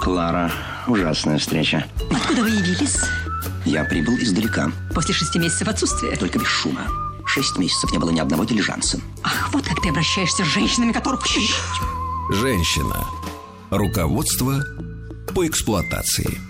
Клара, ужасная встреча. Откуда вы явились? Я прибыл издалека, После шести месяцев отсутствия. только без шума. Шесть месяцев не было ни одного дилижанса. Ах, вот как ты обращаешься с женщинами, которых... Женщина. Руководство по эксплуатации.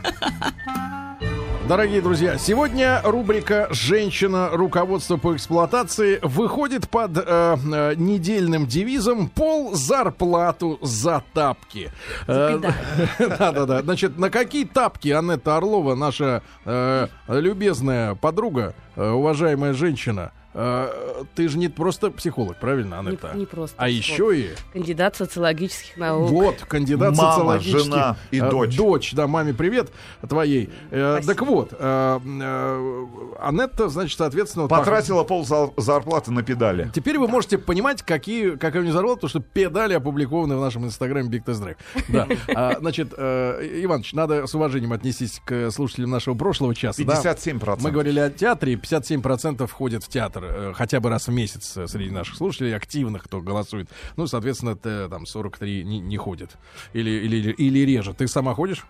Дорогие друзья, сегодня рубрика «Женщина. Руководство по эксплуатации» выходит под э, э, недельным девизом «Пол зарплату за тапки». Э, Да-да-да. Значит, на какие тапки Анетта Орлова, наша э, любезная подруга, уважаемая женщина, э, ты же не просто психолог, правильно, Анетта? не просто А психолог. еще и... Кандидат социологических наук. Вот, кандидат Мама, социологических. жена и э, дочь. Дочь, да, маме привет твоей. Э, Спасибо. так вот, э, э, Анетта, значит, соответственно... вот Потратила пол зар- зарплаты на педали. так- Теперь вы можете понимать, какие, какая у нее зарплата, потому что педали опубликованы в нашем инстаграме Big Test Drive. Да. А, значит, э, Иваныч, надо с уважением отнестись к слушателям нашего прошлого часа. да? 57%. Мы говорили о театре, 57% входит в театр э, хотя бы раз в месяц э, среди наших слушателей, активных, кто голосует. Ну, соответственно, т- там 43 не, не ходит. Или, или, или реже. Ты сама ходишь?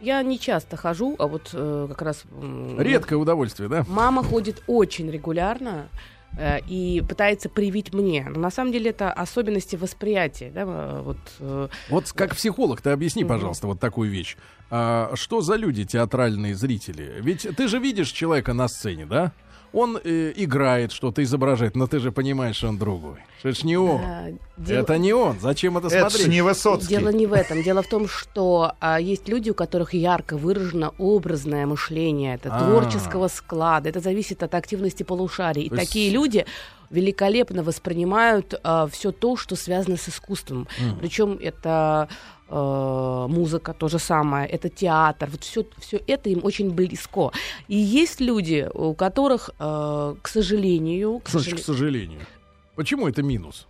Я не часто хожу, а вот э, как раз... м, Редкое удовольствие, да? Мама ходит очень регулярно э, и пытается привить мне. Но на самом деле это особенности восприятия. Да? э, Вот, э, Вот как психолог, ты объясни, пожалуйста, вот такую вещь. А, что за люди театральные зрители? Ведь ты же видишь человека на сцене, да? Он э, играет, что-то изображает, но ты же понимаешь, что он другой. Что это ж не он. э, дело- Это не он. Зачем это, Это смотреть? не Высоцкий. Дело не в этом. Дело в том, что а, есть люди, у которых ярко выражено образное мышление, это А. творческого склада, это зависит от активности полушарий. И То есть- такие люди великолепно воспринимают все то, что связано с искусством. Причем это э, музыка, то же самое, это театр, вот все, все это им очень близко. И есть люди, у которых, э, к сожалению, к значит, сожалению, к сожалению. Почему это минус?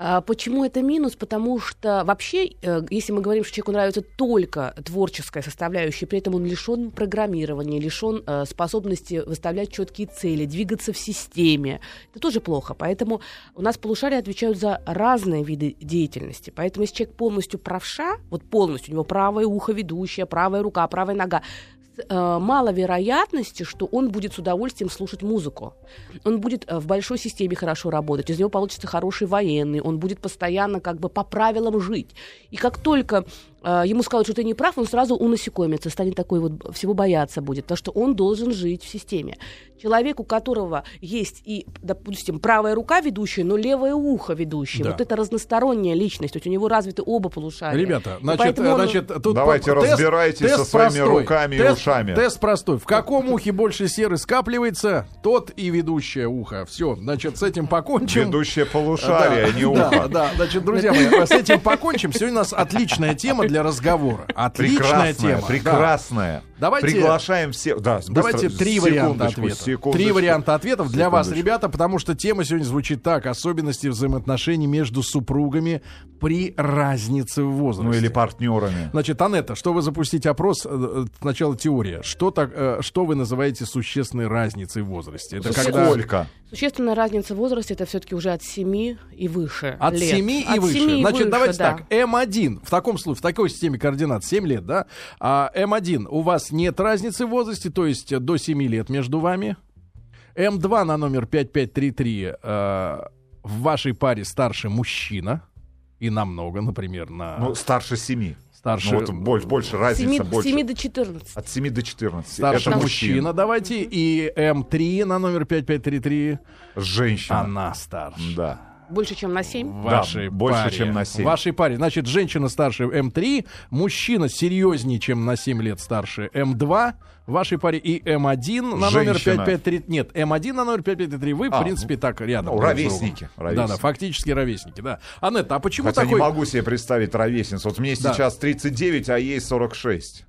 А, Почему это минус? Потому что вообще, э, если мы говорим, что человеку нравится только творческая составляющая, при этом он лишен программирования, лишен э, способности выставлять четкие цели, двигаться в системе, это тоже плохо. Поэтому у нас полушария отвечают за разные виды деятельности. Поэтому если человек полностью правша, вот полностью, у него правое ухо ведущее, правая рука, правая нога, мало вероятности, что он будет с удовольствием слушать музыку. Он будет э, в большой системе хорошо работать, из него получится хороший военный, он будет постоянно как бы по правилам жить. И как только э, ему скажут, что ты не прав, он сразу унасекомится, станет такой вот, всего бояться будет, потому что он должен жить в системе. Человек, у которого есть и, допустим, правая рука ведущая, но левое ухо ведущее, Да. вот это разносторонняя личность, то есть у него развиты оба полушария. Ребята, И значит, он- значит, тут Давайте по- разбирайтесь тест со своими простой. руками и Тест- ушами. Тест простой. В каком ухе больше серы скапливается, тот и ведущее ухо. Все, значит, с этим покончим. Ведущее полушарие, а не да, ухо. да, значит, друзья мои, с этим покончим. Сегодня у нас отличная тема для разговора. Отличная Прекрасная, тема. да. Давайте- Приглашаем всех. Да, быстро, Давайте три варианта ответов. Три варианта ответов для вас, ребята, потому что тема сегодня звучит так: особенности взаимоотношений между супругами при разнице в возрасте. Ну или партнерами. Значит, Анетта, что вы запустите опрос? э, э, Сначала теория. Что, так, э, что вы называете существенной разницей в возрасте? Это когда Сколько? Существенная разница в возрасте это все-таки уже от 7 и выше. от лет. 7 и От выше. 7 и Значит, выше, давайте да. так. М1 в таком случае, в такой системе координат 7 лет, да? А М1 у вас нет разницы в возрасте, то есть э, до 7 лет между вами. М2 на номер 5533 э, в вашей паре старше мужчина. И намного, например, на Ну, старше семи. старше... Ну, вот больше, больше разница, 7, больше. 7 до 14. От 7 до 14. Старше Это мужчина, давайте. И М3 на номер 5533. Женщина. Она старше. Да. Больше, чем на 7. В вашей больше, паре. чем на семь. В вашей паре. Значит, женщина старше М3, мужчина серьезнее, чем на 7 лет старше М2. В вашей паре и М1 на номер Женщина. 5533. Нет, М1 на номер 5533. Вы, в А, принципе, так рядом. ну, ровесники, Да, да, фактически ровесники, да. Анетта, а почему Хотя такой... не могу себе представить ровесницу. Вот мне Да. сейчас 39, а ей 46.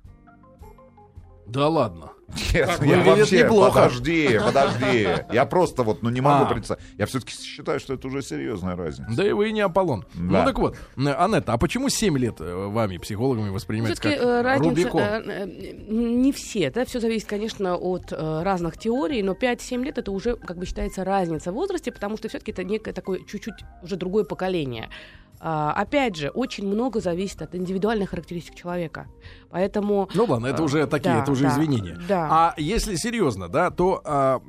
Да ладно. Нет, Как я выглядит вообще, неплохо. подожди, подожди. Я просто вот, ну не могу А. представить. Я все-таки считаю, что это уже серьезная разница. Да и вы не Аполлон. Да. Ну так вот, э, Анетта, а почему 7 лет э, вами, психологами, воспринимается как разница Рубикон? э, э, не все, да, все зависит, конечно, от э, разных теорий, но 5-7 лет это уже, как бы считается, разница в возрасте, потому что все-таки это некое такое чуть-чуть уже другое поколение. А, опять же, очень много зависит от индивидуальных характеристик человека. Поэтому... Ну ладно, это а, уже такие, да, это уже да, извинения. Да. А если серьезно, да, то а,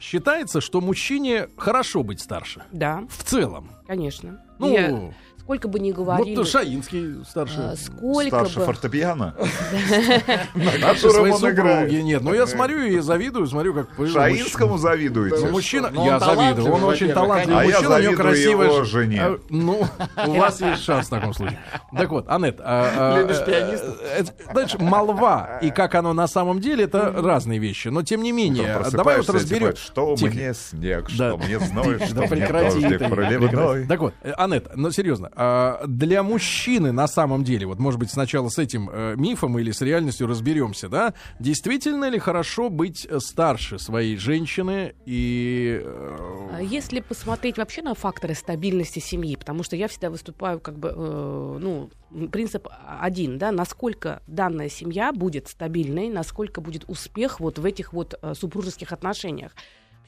считается, что мужчине хорошо быть старше. Да, В целом. конечно. Ну, Я- сколько бы ни говорили... вот Шаинский старше. а, сколько Старше бы... фортепиано, на котором своей он играет. Нет, ну я смотрю и завидую, смотрю, как... Шаинскому Ну, завидуете? мужчина, Ну, он я завидую, он талантливый, очень талантливый А мужчина, у него красивая жене. А, Ну, у вас есть шанс в таком случае. Так вот, Анет, а, а, Любишь э, пианистов? э, знаешь, молва и как оно на самом деле, это разные вещи. Но тем не менее, давай вот разберем. типа, Что мне снег, что мне зной, что мне дождик проливной. прекрати. Так вот, э, Анет, ну серьезно, для мужчины на самом деле, вот может быть сначала с этим э, мифом или с реальностью разберемся, да? Действительно ли хорошо быть старше своей женщины и... э, А Если посмотреть вообще на факторы стабильности семьи, потому что я всегда выступаю как бы, э, ну, принцип один, да, насколько данная семья будет стабильной, насколько будет успех вот в этих вот супружеских отношениях.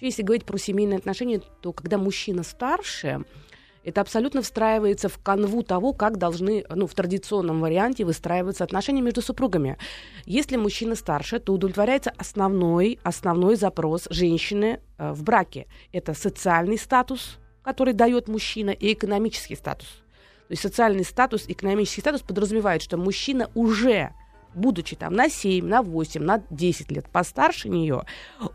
Если говорить про семейные отношения, то когда мужчина старше, это абсолютно встраивается в канву того, как должны, ну, в традиционном варианте выстраиваться отношения между супругами. Если мужчина старше, то удовлетворяется основной, основной запрос женщины э, в браке. Это социальный статус, который дает мужчина, и экономический статус. То есть социальный статус, экономический статус подразумевает, что мужчина уже будучи там на 7, на 8, на 10 лет постарше нее,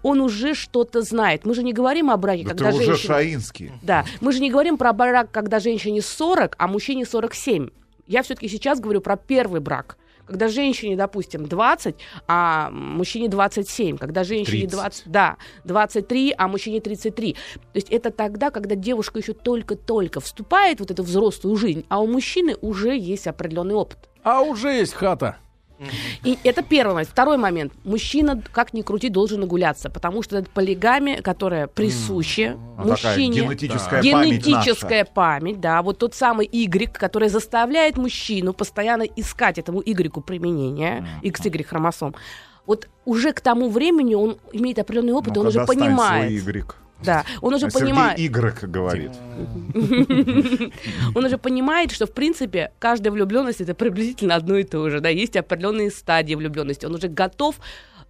он уже что-то знает. Мы же не говорим о браке, Да ты когда уже женщина... шаинский. Да, мы же не говорим про брак, когда женщине 40, а мужчине 47. Я все-таки сейчас говорю про первый брак. Когда женщине, допустим, 20, а мужчине 27. Когда женщине 30. 20, да, 23, а мужчине 33. То есть это тогда, когда девушка еще только-только вступает в вот эту взрослую жизнь, а у мужчины уже есть определенный опыт. А уже есть хата. И это первый момент. Второй момент. Мужчина, как ни крути, должен нагуляться, потому что это полигамия, которая присуща такая мужчине. генетическая память Генетическая память, да, вот тот самый Y, который заставляет мужчину постоянно искать этому Y применение, XY хромосом. Вот уже к тому времени он имеет определенный опыт, Ну-ка, он уже понимает. свой Y. Да, он уже А Сергей понимает. Y говорит. Он уже понимает, что в принципе каждая влюбленность это приблизительно одно и то же. Да, есть определенные стадии влюбленности. Он уже готов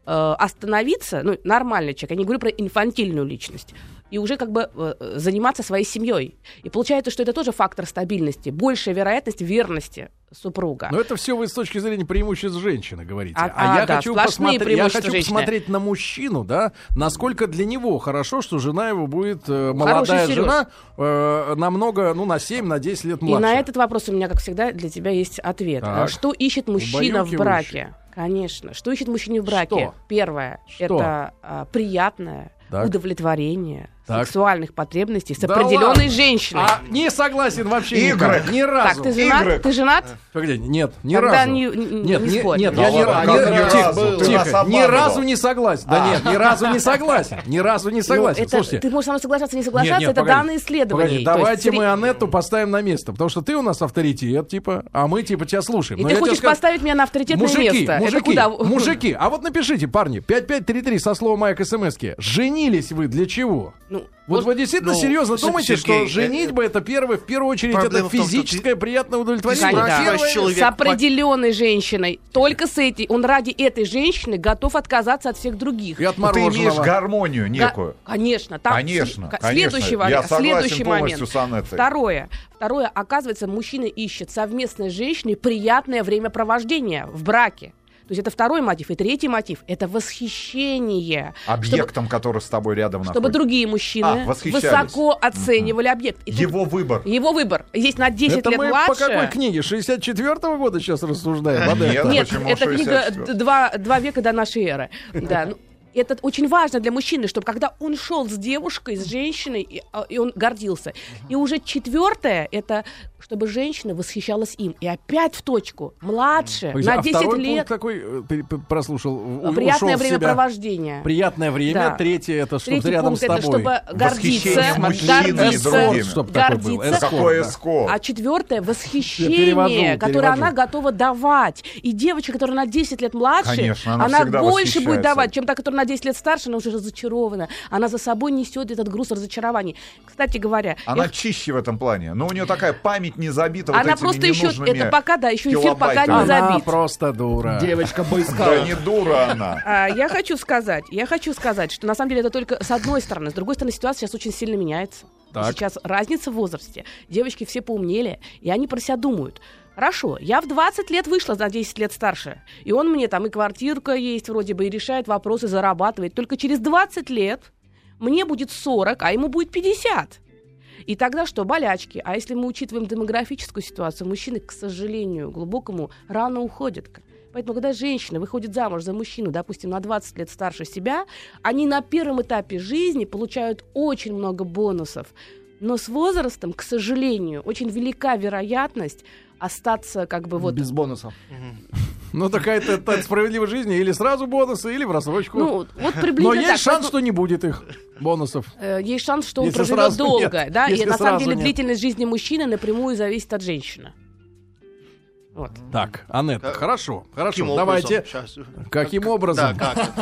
э, остановиться, ну, нормальный человек, я не говорю про инфантильную личность, и уже как бы э, заниматься своей семьей. И получается, что это тоже фактор стабильности, большая вероятность верности супруга. Но это все вы с точки зрения преимуществ женщины говорите. А- А, а, я да, хочу, посмотреть, я хочу женщины. посмотреть на мужчину, да, насколько для него хорошо, что жена его будет э, молодая Серёж. жена, э, намного, ну, на 7, на 10 лет И младше. на этот вопрос у меня, как всегда, для тебя есть ответ. Так. Что ищет мужчина в браке? Конечно. Что ищет мужчина в браке? Что? Первое Что? это а, приятное Так. удовлетворение Так. сексуальных потребностей с Да определенной ладно? женщиной. А, не согласен вообще Игры. никак, ни разу. так, ты женат? Y. Ты женат? Погоди, нет, ни Тогда разу. не- не- нет, не не- нет, Да я ни, ни- ни тихо, разу? Ты тихо, нас ни разу не согласен. Да нет, ни разу не согласен. Ни разу не согласен. Ну, это, Слушайте, ты можешь со мной соглашаться, не соглашаться, Нет, нет, это погоди. данные. Погоди, есть давайте сре- мы Анетту поставим на место, потому что ты у нас авторитет, типа, а мы, типа, тебя слушаем. И Но ты я тебе хочешь скажу- поставить меня на авторитетное мужики, место. Мужики, это куда? мужики, а вот напишите, парни, 5533 со словом Майк СМСки. Женились вы для чего? Ну, Вот может, вы действительно ну, серьезно Сергей, думаете, что э, женитьба это первое, в первую очередь, это в том, физическое приятное удовлетворение? Конечно. Да. с определенной женщиной. Только с этой. Он ради этой женщины готов отказаться от всех других. И от Ну, Ты имеешь гармонию Да, некую. конечно. Там Конечно, с- конечно. Следующий, Я следующий полностью момент. с Анеттой. Второе. Второе. Оказывается, мужчина ищет совместной с женщиной приятное времяпровождение в браке. То есть это второй мотив. И третий мотив — это восхищение. Объектом, который с тобой рядом Чтобы, чтобы находится. другие мужчины А, высоко оценивали объект. И тут Его выбор. его выбор. Есть на 10 Это лет мы младше. по какой книге? 64-го года сейчас рассуждаем? Нет. Нет, это книга 64? два, два века до нашей эры. Да, ну, это очень важно для мужчины, чтобы когда он шел с девушкой, с женщиной, и, а, и он гордился. И уже четвертое, это чтобы женщина восхищалась им. И опять в точку. Младше, Погоди, на а 10 второй лет. пункт какой э, ты п- прослушал? у- Приятное времяпровождение. Приятное время. Да. Третье это чтобы Третий рядом пункт с это тобой. чтобы гордиться, Восхищение мужчинами гордиться, другими. Чтоб такой был. гордиться. Эскорт, Какое да. эско. А четвертое перевожу, восхищение, которое перевожу. она готова давать. И девочка, которая на 10 лет младше, Конечно, она всегда больше будет давать, чем та, которая на 10 лет старше, она уже разочарована. Она за собой несет этот груз разочарований. Кстати говоря, Она я- чище в этом плане. Но у нее такая память память не забита вот Она этими просто еще, это пока, да, еще эфир пока не. Она забит. просто дура. Девочка Да бойскаут. не дура она. А, я хочу сказать, я хочу сказать, что на самом деле это только с одной стороны. С другой стороны, ситуация сейчас очень сильно меняется. Так. Сейчас разница в возрасте. Девочки все поумнели, и они про себя думают. Хорошо, я в 20 лет вышла на 10 лет старше. И он мне там и квартирка есть вроде бы, и решает вопросы, зарабатывает. Только через 20 лет мне будет 40, а ему будет 50. И тогда что, болячки? А если мы учитываем демографическую ситуацию, мужчины, к сожалению, глубокому рано уходят. Поэтому, когда женщина выходит замуж за мужчину, допустим, на 20 лет старше себя, они на первом этапе жизни получают очень много бонусов. Но с возрастом, к сожалению, очень велика вероятность остаться как бы вот... Без бонусов. Ну, такая это, это справедливая жизни. Или сразу бонусы, или в рассрочку. Ну, вот Но приблизительно есть так. шанс, Поэтому, что не будет их бонусов. э, есть шанс, что он Если проживет долго, нет. да, и Если на самом деле нет. длительность жизни мужчины напрямую зависит от женщины. Вот. Так, Анетта, Как- хорошо, хорошо. Каким Давайте. образом? Каким Как- образом? Да, как?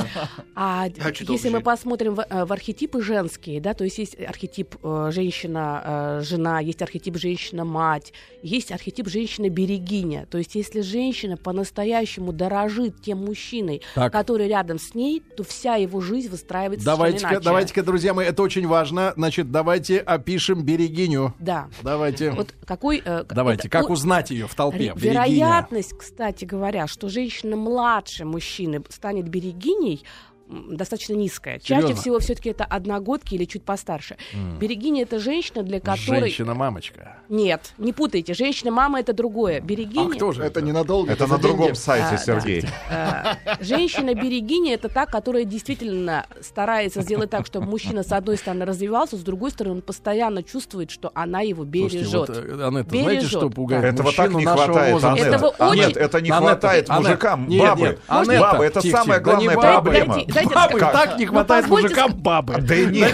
А Хочу если мы посмотрим в, э, в архетипы женские, да, то есть есть архетип э, женщина-жена, есть архетип женщина-мать, есть архетип женщина-берегиня. То есть если женщина по-настоящему дорожит тем мужчиной, Так. который рядом с ней, то вся его жизнь выстраивается Давайте-ка, иначе. давайте-ка, друзья мои, это очень важно. Значит, давайте опишем берегиню. Да. Давайте. Вот какой... э, Давайте, это- как ну, узнать ее в толпе? Ре- Берегиня. Вероятность, кстати говоря, что женщина младше мужчины станет берегиней, достаточно низкая. Серьезно? Чаще всего все-таки это одногодки или чуть постарше. Берегиня это женщина, для которой... Женщина-мамочка. Нет, не путайте. Женщина-мама это другое. Берегиня... А кто же Это ненадолго. Это за на другом деньги. сайте, А, да. Сергей. Э, Женщина-берегиня это та, которая действительно старается сделать так, чтобы мужчина с одной стороны развивался, с другой стороны он постоянно чувствует, что она его бережет. Слушайте, вот, э, Анетта, знаете, Бережет, что пугает да. Этого так не нашего хватает, возраста? Анетта. Этого А, очень- Нет, это не Анетта, хватает Анетта, мужикам. нет, Бабы. нет, Анетта, Бабы, это тихо, самая да не главная проблема. Дайте- дайте Бабы, сказать. так не Ну, хватает позвольте мужикам бабы. Да нет,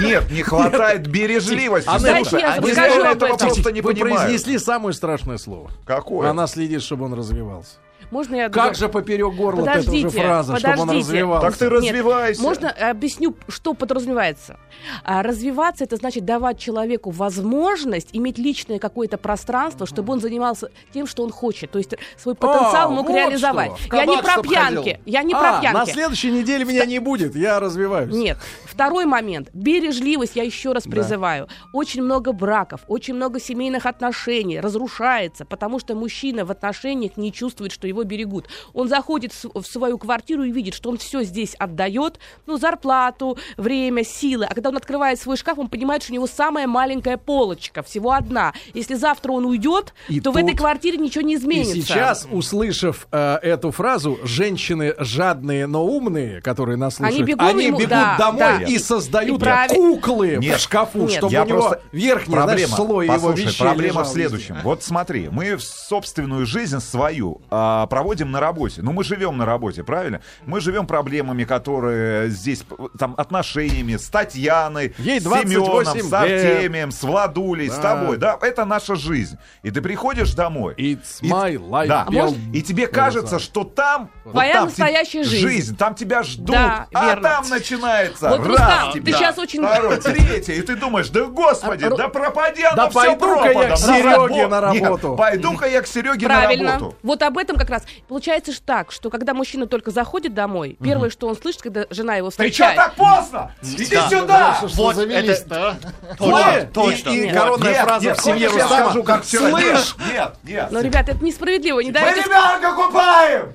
нет, не хватает бережливости. Анетта, Слушай, я они этого просто не Вы понимают. произнесли самое страшное слово. Какое? Она следит, чтобы он развивался. Можно я Как же поперек горла эта уже Подождите, фраза, чтобы он подождите. развивался? Так ты Нет, развивайся. Можно объясню, что подразумевается? А, развиваться это значит давать человеку возможность иметь личное какое-то пространство, чтобы он занимался тем, что он хочет. То есть свой потенциал А, мог вот реализовать. что. Я не про пьянки. ходил. Я не А, про На пьянки. следующей неделе меня не будет, я развиваюсь. Нет. Второй момент. Бережливость, я еще раз призываю. Очень много браков, очень много семейных отношений разрушается, потому что мужчина в отношениях не чувствует, что его берегут. Он заходит в свою квартиру и видит, что он все здесь отдает, ну, зарплату, время, силы. А когда он открывает свой шкаф, он понимает, что у него самая маленькая полочка, всего одна. Если завтра он уйдет, И то в тут- этой квартире ничего не И изменится. сейчас, услышав э, эту фразу, женщины жадные, но умные, которые нас слушают, Они бегом ему- бегут да, домой да. и создают И правиль- куклы Нет. в шкафу, Нет. чтобы Я у него просто... верхний, знаешь, проблема, слой его послушай, вещей проблема лежал в следующем. Вот смотри, мы в собственную жизнь свою а, проводим на работе. Ну, мы живем на работе, правильно? Мы живем проблемами, которые здесь, там, отношениями с Татьяной, Ей с 28 Семеном, с. Артемием, с Владулей, с Да. тобой, да? Это наша жизнь. И ты приходишь домой. It's и- my life. Да. Пел И тебе кажется, что там... вот Твоя там настоящая те- жизнь. Там тебя ждут. Да, а верно. там начинается. Вот, раз Рустам, ты тебя, щас очень- Второй, третий. И ты думаешь, да господи, Ру- да пропади оно Да всё пойду-ка я к забо- на Нет, работу. пойду-ка я к Сереге на Правильно. работу. Вот об этом как раз. Получается же так, что когда мужчина только заходит домой, первое, что он слышит, когда жена его Ты что встречает... так поздно? Иди Да. сюда! Что Вот завелись-то, а? Ой, Точно, точно. И, и Вот, коронная нет, фраза нет, в семье Рустама. скажу, как? Слышь, Нет, нет. Но, ребят, это несправедливо. Не Мы даете... ребенка купаем!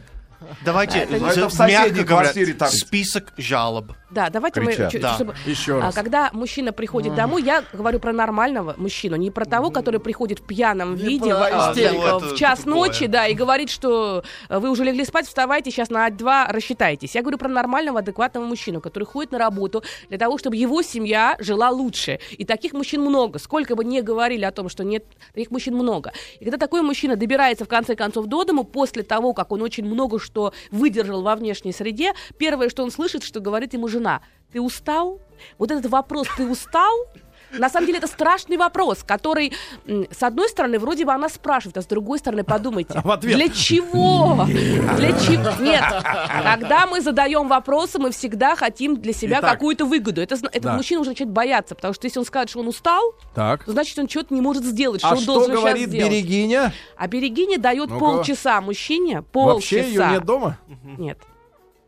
Давайте, Это не- Это в соседней мягко говоря, квартире так. список жалоб. Да, давайте Кричат. мы... чуть- Да. чтобы- Еще А, раз. когда мужчина приходит домой, я говорю про нормального мужчину, не про того, который приходит в пьяном виде в, а, в- час это ночи, да, и говорит, что э, вы уже легли спать, вставайте, сейчас на два рассчитайтесь. Я говорю про нормального, адекватного мужчину, который ходит на работу для того, чтобы его семья жила лучше. И таких мужчин много. Сколько бы ни говорили о том, что нет, таких мужчин много. И когда такой мужчина добирается в конце концов до дому, после того, как он очень много что выдержал во внешней среде, первое, что он слышит, что говорит ему жена, ты устал? Вот этот вопрос, ты устал? На самом деле это страшный вопрос, который, с одной стороны, вроде бы она спрашивает, а с другой стороны, подумайте, в ответ- для чего? Для чего? Нет. Когда мы задаем вопросы, мы всегда хотим для себя Итак. какую-то выгоду. Это, этот Да. мужчина уже начинает бояться, потому что если он скажет, что он устал, Так. то значит, он что-то не может сделать, что А он что должен сейчас говорит сделать. Берегиня? А Берегиня дает Ну-ка. полчаса мужчине, полчаса. Вообще ее нет дома? Нет.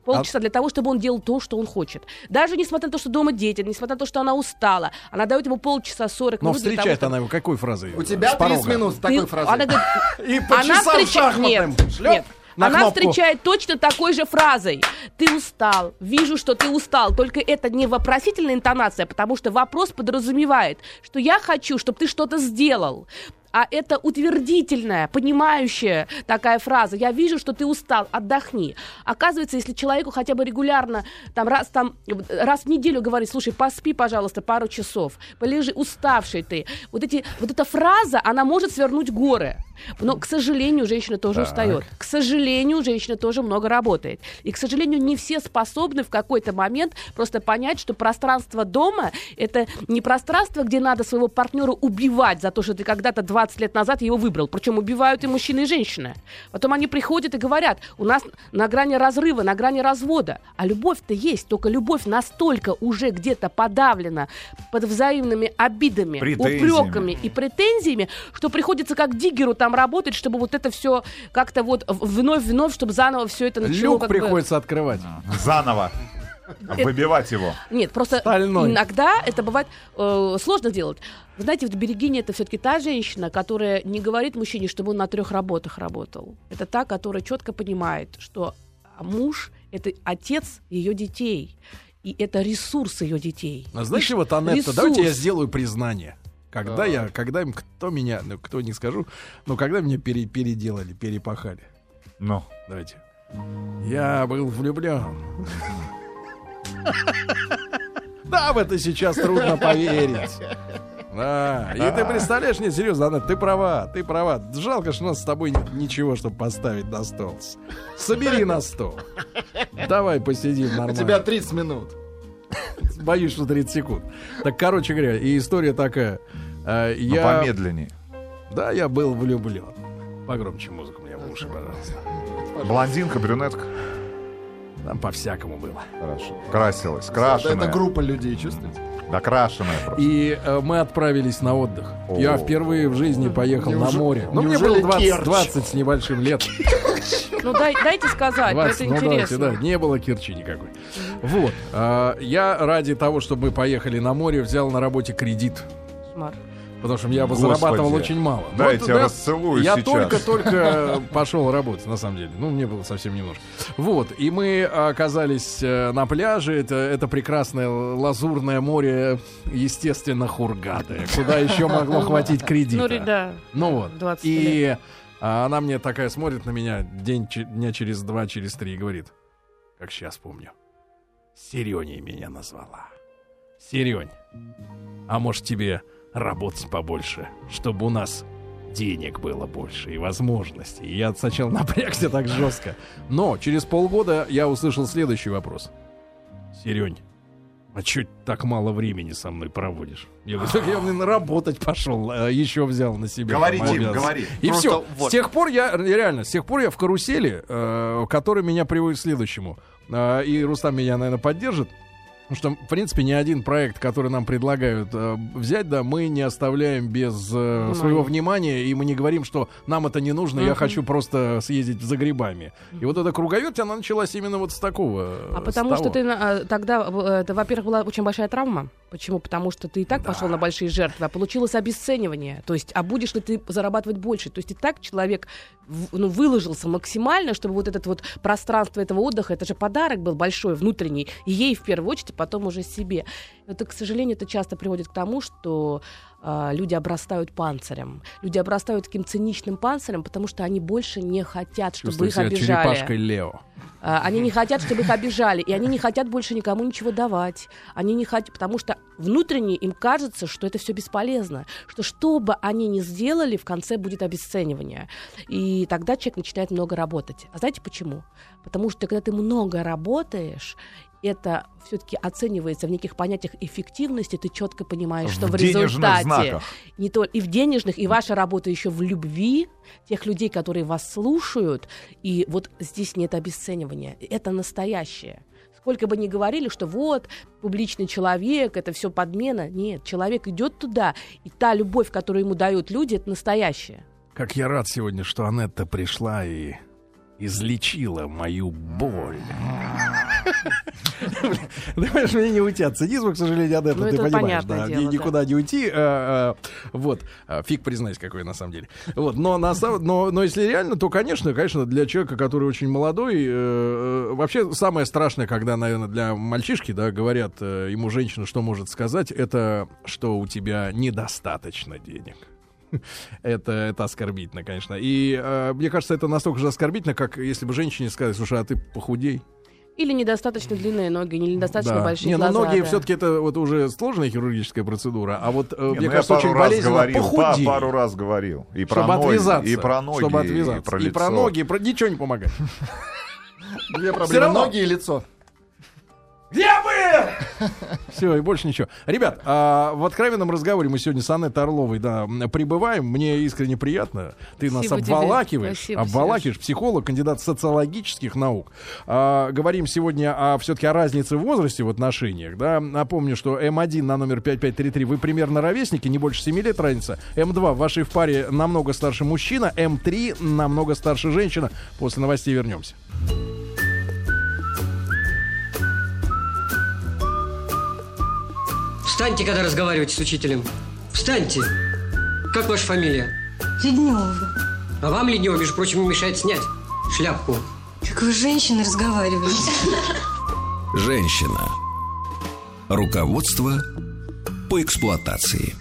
А Полчаса для того, чтобы он делал то, что он хочет. Даже несмотря на то, что дома дети, несмотря на то, что она устала, она дает ему полчаса 40 Но минут того, встречает чтобы- она его какой фразой? У тебя С порога. 30 минут с такой фразой. Она говорит, И по она часам встречает... шахматным. Нет. на Она кнопку. встречает точно такой же фразой. Ты устал. Вижу, что ты устал. Только это не вопросительная интонация, потому что вопрос подразумевает, что я хочу, чтобы ты что-то сделал. А это утвердительная, понимающая такая фраза. Я вижу, что ты устал, отдохни. Оказывается, если человеку хотя бы регулярно, там, раз, там, раз в неделю говорить, слушай, поспи, пожалуйста, пару часов, полежи, уставший ты. Вот, эти, вот эта фраза, она может свернуть горы. Но, к сожалению, женщина тоже Так. устает. К сожалению, женщина тоже много работает. И, к сожалению, не все способны в какой-то момент просто понять, что пространство дома — это не пространство, где надо своего партнера убивать за то, что ты когда-то 20 лет назад его выбрал. Причем убивают и мужчины, и женщины. Потом они приходят и говорят, у нас на грани разрыва, на грани развода. А любовь-то есть, только любовь настолько уже где-то подавлена под взаимными обидами, упреками и претензиями, что приходится как диггеру там работать, чтобы вот это все как-то вот вновь-вновь, чтобы заново все это начало Люк как бы- приходится открывать. Заново. Выбивать его. Нет, просто Стальной. иногда это бывает э, сложно делать. Вы знаете, вот Берегиня это все-таки та женщина, которая не говорит мужчине, чтобы он на трех работах работал. Это та, которая четко понимает, что муж это отец ее детей. И это ресурс ее детей. А знаете, вот, Анетта, давайте я сделаю признание. Когда я, когда им, кто меня, ну, кто не скажу, но когда меня пере- переделали, перепахали. Ну. Давайте. Я был влюблен. Да, в это сейчас трудно поверить. Да, и ты представляешь, нет, серьезно, Анна, ты права, ты права. Жалко, что у нас с тобой нет ничего, чтобы поставить на стол. Собери на стол. Давай посидим У нормально. тебя 30 минут. Боюсь, что 30 секунд. Так, короче говоря, и история такая. Э, Ну, Я, помедленней. да, я был влюблен. Погромче музыку мне в уши, пожалуйста. Блондинка, брюнетка. Там по-всякому было. Хорошо. Красилась. Крашеная. это группа людей, чувствуете? Да крашеная просто. И э, мы отправились на отдых. О. Я впервые в жизни поехал на Неужели- море. Ну, мне было 20, Керчь? 20 с небольшим лет. Ну дай- дайте сказать, 20, это ну интересно. давайте, да, не было Керчи никакой. Вот. а, я ради того, чтобы мы поехали на море, взял на работе кредит. Кошмар. Потому что я бы Господи. зарабатывал очень мало. Да, я Вот, тебя расцелую Я сейчас. только-только пошел работать, на самом деле. Ну, мне было совсем немножко. Вот, и мы оказались э, на пляже. Это, это прекрасное лазурное море, естественно, Хургады. Куда еще могло хватить кредита? Ну, да. Ну вот. 20 И а, она мне такая смотрит на меня день, дня через два, через три и говорит, как сейчас помню, Сереней меня назвала. Серень, а может тебе работать побольше, чтобы у нас денег было больше и возможностей. Я сначала напрягся так жестко. Но через полгода я услышал следующий вопрос. Серень, а чё так мало времени со мной проводишь? Я говорю, так я блин, работать пошел, а еще взял на себя. Говори, там Дим, обязанности». говори. И Просто все. вот. С тех пор я, реально, с тех пор я в карусели, э, который меня приводит к следующему. Э, и Рустам меня, наверное, поддержит. Потому что, в принципе, ни один проект, который нам предлагают э, взять, да, мы не оставляем без э, своего внимания, и мы не говорим, что нам это не нужно, я хочу просто съездить за грибами. И вот эта круговерть, она началась именно вот с такого. А с потому того. что ты а, тогда, э, это, во-первых, была очень большая травма. Почему? Потому что ты и так пошел на большие жертвы, а получилось обесценивание. То есть, а будешь ли ты зарабатывать больше? То есть, и так человек в- ну, выложился максимально, чтобы вот это вот пространство этого отдыха, это же подарок был большой, внутренний, и ей в первую очередь, потом уже себе. Это, к сожалению, это часто приводит к тому, что а, люди обрастают панцирем. Люди обрастают таким циничным панцирем, потому что они больше не хотят, чтобы Чувствую их обижали. черепашкой Лео. А, Они не хотят, чтобы их обижали, и они не хотят больше никому ничего давать. Они не хотят, потому что внутренне им кажется, что это все бесполезно, что что бы они ни сделали, в конце будет обесценивание. И тогда человек начинает много работать. А знаете почему? Потому что когда ты много работаешь, это все-таки оценивается в неких понятиях эффективности, ты четко понимаешь, что В результате знаках. не то и в денежных, и ваша работа еще в любви тех людей, которые вас слушают, и вот здесь нет обесценивания. Это настоящее. Сколько бы ни говорили, что вот публичный человек, это все подмена, нет, человек идет туда, и та любовь, которую ему дают люди, это настоящее. Как я рад сегодня, что Анетта пришла и излечила мою боль. Понимаешь, мне не уйти от цинизма, к сожалению, Анетта, Ну, ты это понимаешь, да, да. никуда не уйти. а, а, Вот, А, фиг признаюсь, какой на самом деле. Вот, но, на самом- но, но если реально, то, конечно, конечно, для человека, который очень молодой, э, э, вообще самое страшное, когда, наверное, для мальчишки, да, говорят э, ему женщина, что может сказать, это что у тебя недостаточно денег. Это, это оскорбительно, конечно. И э, мне кажется, это настолько же оскорбительно, как если бы женщине сказали, слушай, а ты похудей. Или недостаточно длинные ноги, или недостаточно Да. большие Не, ну глаза. ноги да. все-таки это вот уже сложная хирургическая процедура, а вот, э, Не, мне ну, я кажется, очень пару раз болезненно говорил, па- похудей. пару раз говорил. И про чтобы ноги, отвязаться. и про ноги, чтобы и отвязаться. про И про лицо. ноги, и про... ничего не помогает. Две проблемы. равно. Ноги и лицо. Где был? Все, и больше ничего. Ребят, а, в откровенном разговоре мы сегодня с Анной Орловой, да, прибываем. Мне искренне приятно. Ты нас Спасибо тебе. обволакиваешь. Спасибо, обволакиваешь. Психолог, кандидат социологических наук. А, говорим сегодня о, все-таки о разнице в возрасте в отношениях. Да? Напомню, что М1 на номер 5533 вы примерно ровесники, не больше 7 лет разница. М2 в вашей в паре намного старше мужчина, М3 намного старше женщина. После новостей вернемся. Встаньте, когда разговариваете с учителем. Встаньте. Как ваша фамилия? Леднева. А вам, Леднева, между прочим, не мешает снять шляпку. Как вы с женщиной разговариваете? Женщина. Руководство по эксплуатации.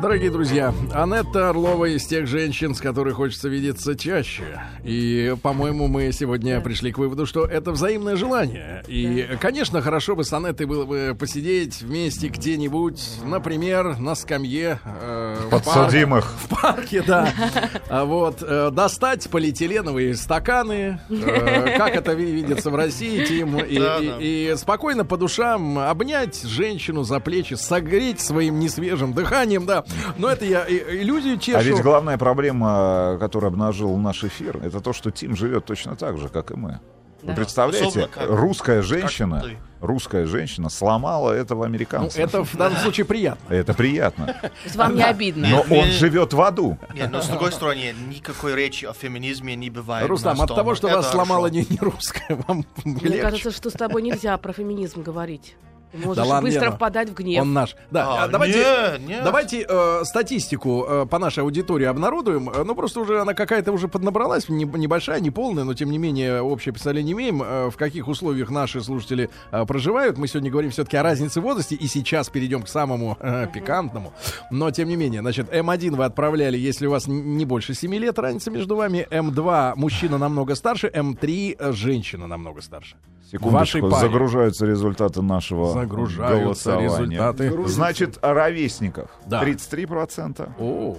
Дорогие друзья, Анетта Орлова из тех женщин, с которой хочется видеться чаще. И, по-моему, мы сегодня пришли к выводу, что это взаимное желание. И, конечно, хорошо бы с Анеттой было бы посидеть вместе где-нибудь, например, на скамье э. Подсудимых. В парке, да. А Вот, э, достать полиэтиленовые стаканы, э, как это ви- видится в России, Тим, и, спокойно по душам обнять женщину за плечи, согреть своим несвежим дыханием, да. Но это я иллюзию чешу. А ведь главная проблема, которую обнажил наш эфир, это то, что Тим живет точно так же, как и мы. Вы представляете, Особенно как- русская женщина, ты. русская женщина сломала этого Ну, американца. это в данном случае приятно. Это приятно. То есть вам не обидно. Но он живет в аду. Нет, но с другой стороны, никакой речи о феминизме не бывает. Рустам, от того, что вас сломала не, русская, вам Мне легче. кажется, что с тобой нельзя про феминизм говорить. Можешь Да ладно, быстро Лена. впадать в гнев. Он наш. Да, А, а, давайте, нет, нет. давайте э, статистику э, по нашей аудитории обнародуем. Э, Ну, просто уже она какая-то уже поднабралась, не- небольшая, не полная, но тем не менее общее представление имеем, э, в каких условиях наши слушатели э, проживают. Мы сегодня говорим все-таки о разнице в возрасте, и сейчас перейдем к самому э, пикантному. Но, тем не менее, значит, М1 вы отправляли, если у вас не больше 7 лет разница между вами. М2 мужчина намного старше, М3 э, женщина намного старше. В вашей Секундочку, паре. загружаются результаты нашего Загружаются голосования. результаты. Значит, ровесников Да. 33%. О,